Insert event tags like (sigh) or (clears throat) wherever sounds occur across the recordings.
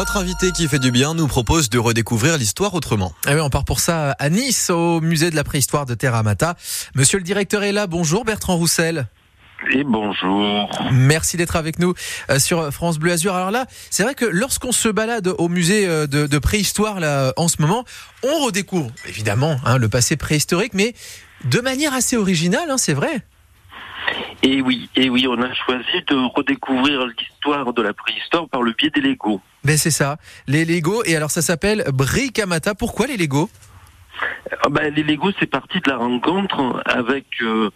Notre invité qui fait du bien nous propose de redécouvrir l'histoire autrement. Ah oui, on part pour ça à Nice, au musée de la préhistoire de Terra Mata. Monsieur le directeur est là. Bonjour Bertrand Roussel. Et bonjour. Merci d'être avec nous euh, sur France Bleu Azur. Alors là, c'est vrai que lorsqu'on se balade au musée euh, de, de préhistoire là en ce moment, on redécouvre évidemment hein, le passé préhistorique, mais de manière assez originale, hein, c'est vrai. Et oui, et oui, on a choisi de redécouvrir l'histoire de la préhistoire par le biais des Legos. Ben c'est ça, les Legos. Et alors ça s'appelle Brikamata. Pourquoi les Legos? Ah ben, les Legos, c'est parti de la rencontre avec euh,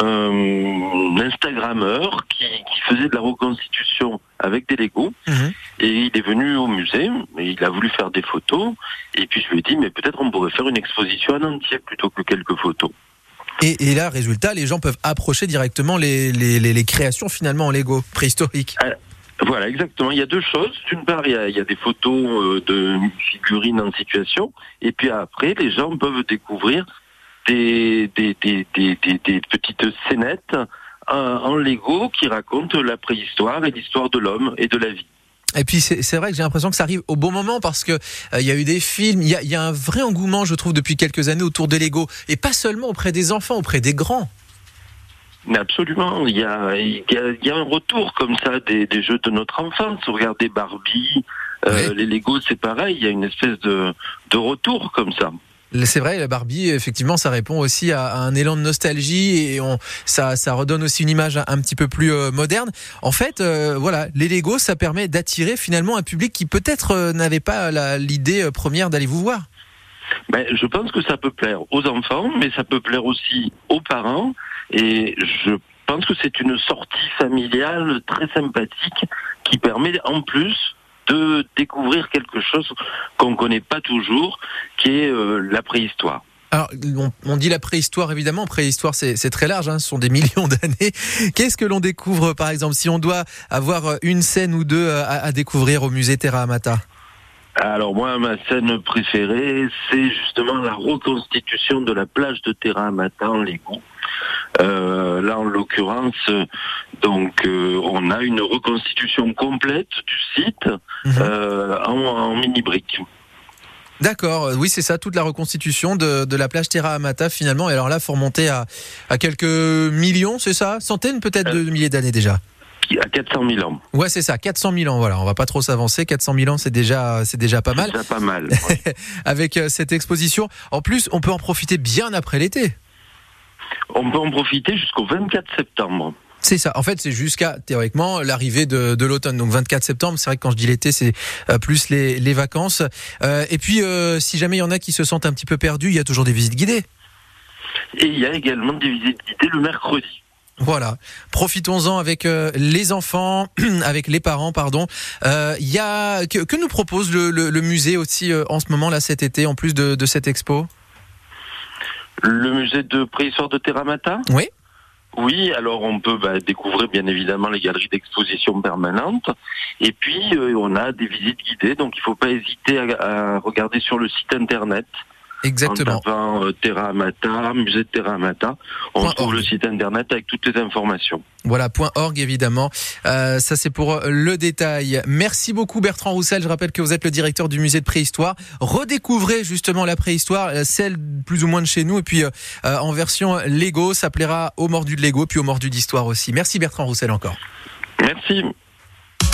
un Instagrammeur qui, qui faisait de la reconstitution avec des Legos. Mhm. Et il est venu au musée, et il a voulu faire des photos. Et puis je lui ai dit, mais peut-être on pourrait faire une exposition en entier plutôt que quelques photos. Et, là, résultat, les gens peuvent approcher directement les, les, les, créations finalement en Lego préhistoriques. Voilà, exactement. Il y a deux choses. D'une part, il y a, des photos euh, de figurines en situation, et puis après, les gens peuvent découvrir des, des, des, des, des- petites scénettes en, en Lego qui racontent la préhistoire et l'histoire de l'homme et de la vie. Et puis c'est vrai que j'ai l'impression que ça arrive au bon moment parce que euh, il y a eu des films, il y a, il y a un vrai engouement, je trouve, depuis quelques années autour des Lego et pas seulement auprès des enfants, auprès des grands. Mais absolument, il y a, il y a, il y a un retour comme ça des, des jeux de notre enfance. Regardez Barbie, euh, les Lego, c'est pareil. Il y a une espèce de, de retour comme ça. C'est vrai, la Barbie, effectivement, ça répond aussi à, un élan de nostalgie et on, ça, ça redonne aussi une image un, petit peu plus euh, moderne. En fait, euh, voilà, les Lego, ça permet d'attirer finalement un public qui peut-être euh, n'avait pas l'idée euh, première d'aller vous voir. Ben, je pense que ça peut plaire aux enfants, mais ça peut plaire aussi aux parents. Et je pense que c'est une sortie familiale très sympathique qui permet en plus de découvrir quelque chose qu'on connaît pas toujours, qui est euh, la préhistoire. Alors, on, dit la préhistoire, évidemment. Préhistoire, c'est très large, hein, ce sont des (laughs) millions d'années. Qu'est-ce que l'on découvre, par exemple, si on doit avoir euh, une scène ou deux euh, à, à découvrir au musée Terra Amata? Alors moi, ma scène préférée, c'est justement la reconstitution de la plage de Terra Amata en Lego. Euh, là, en l'occurrence, donc euh, on a une reconstitution complète du site Mhm. euh, en, en mini briques. D'accord, oui, c'est ça, toute la reconstitution de, de la plage Terra Amata, finalement. Et alors là, faut remonter à, à quelques millions, c'est ça? Centaines peut-être de milliers d'années déjà? A 400 000 ans. Ouais, c'est ça, 400 000 ans, voilà. On va pas trop s'avancer. 400 000 ans, c'est déjà, c'est déjà pas mal. C'est déjà pas mal. (laughs) ouais. Avec cette exposition. En plus, on peut en profiter bien après l'été. On peut en profiter jusqu'au 24 septembre. C'est ça. En fait, c'est jusqu'à théoriquement l'arrivée de, de l'automne. Donc 24 septembre. C'est vrai que quand je dis l'été, c'est euh, plus les, les vacances. Euh, et puis, euh, si jamais il y en a qui se sentent un petit peu perdus, il y a toujours des visites guidées. Et il y a également des visites guidées le mercredi. Voilà. Profitons-en avec euh, les enfants, (clears throat) avec les parents, pardon. Il y a que, que nous propose le, le, le musée aussi en ce moment là cet été, en plus de, de cette expo? Le musée de préhistoire de Terramata Oui. Oui, alors on peut bah, découvrir bien évidemment les galeries d'exposition permanentes. Et puis euh, on a des visites guidées, donc il ne faut pas hésiter à, à regarder sur le site internet. Exactement. En tapant euh, Terra Amata, musée de Terra Amata, on Point trouve org. le site internet avec toutes les informations. Voilà, point .org évidemment. Euh, ça c'est pour le détail. Merci beaucoup Bertrand Roussel. Je rappelle que vous êtes le directeur du musée de préhistoire. Redécouvrez justement la préhistoire, euh, celle plus ou moins de chez nous, et puis euh, euh, en version Lego, ça plaira aux mordus de Lego, puis aux mordus d'histoire aussi. Merci Bertrand Roussel encore. Merci.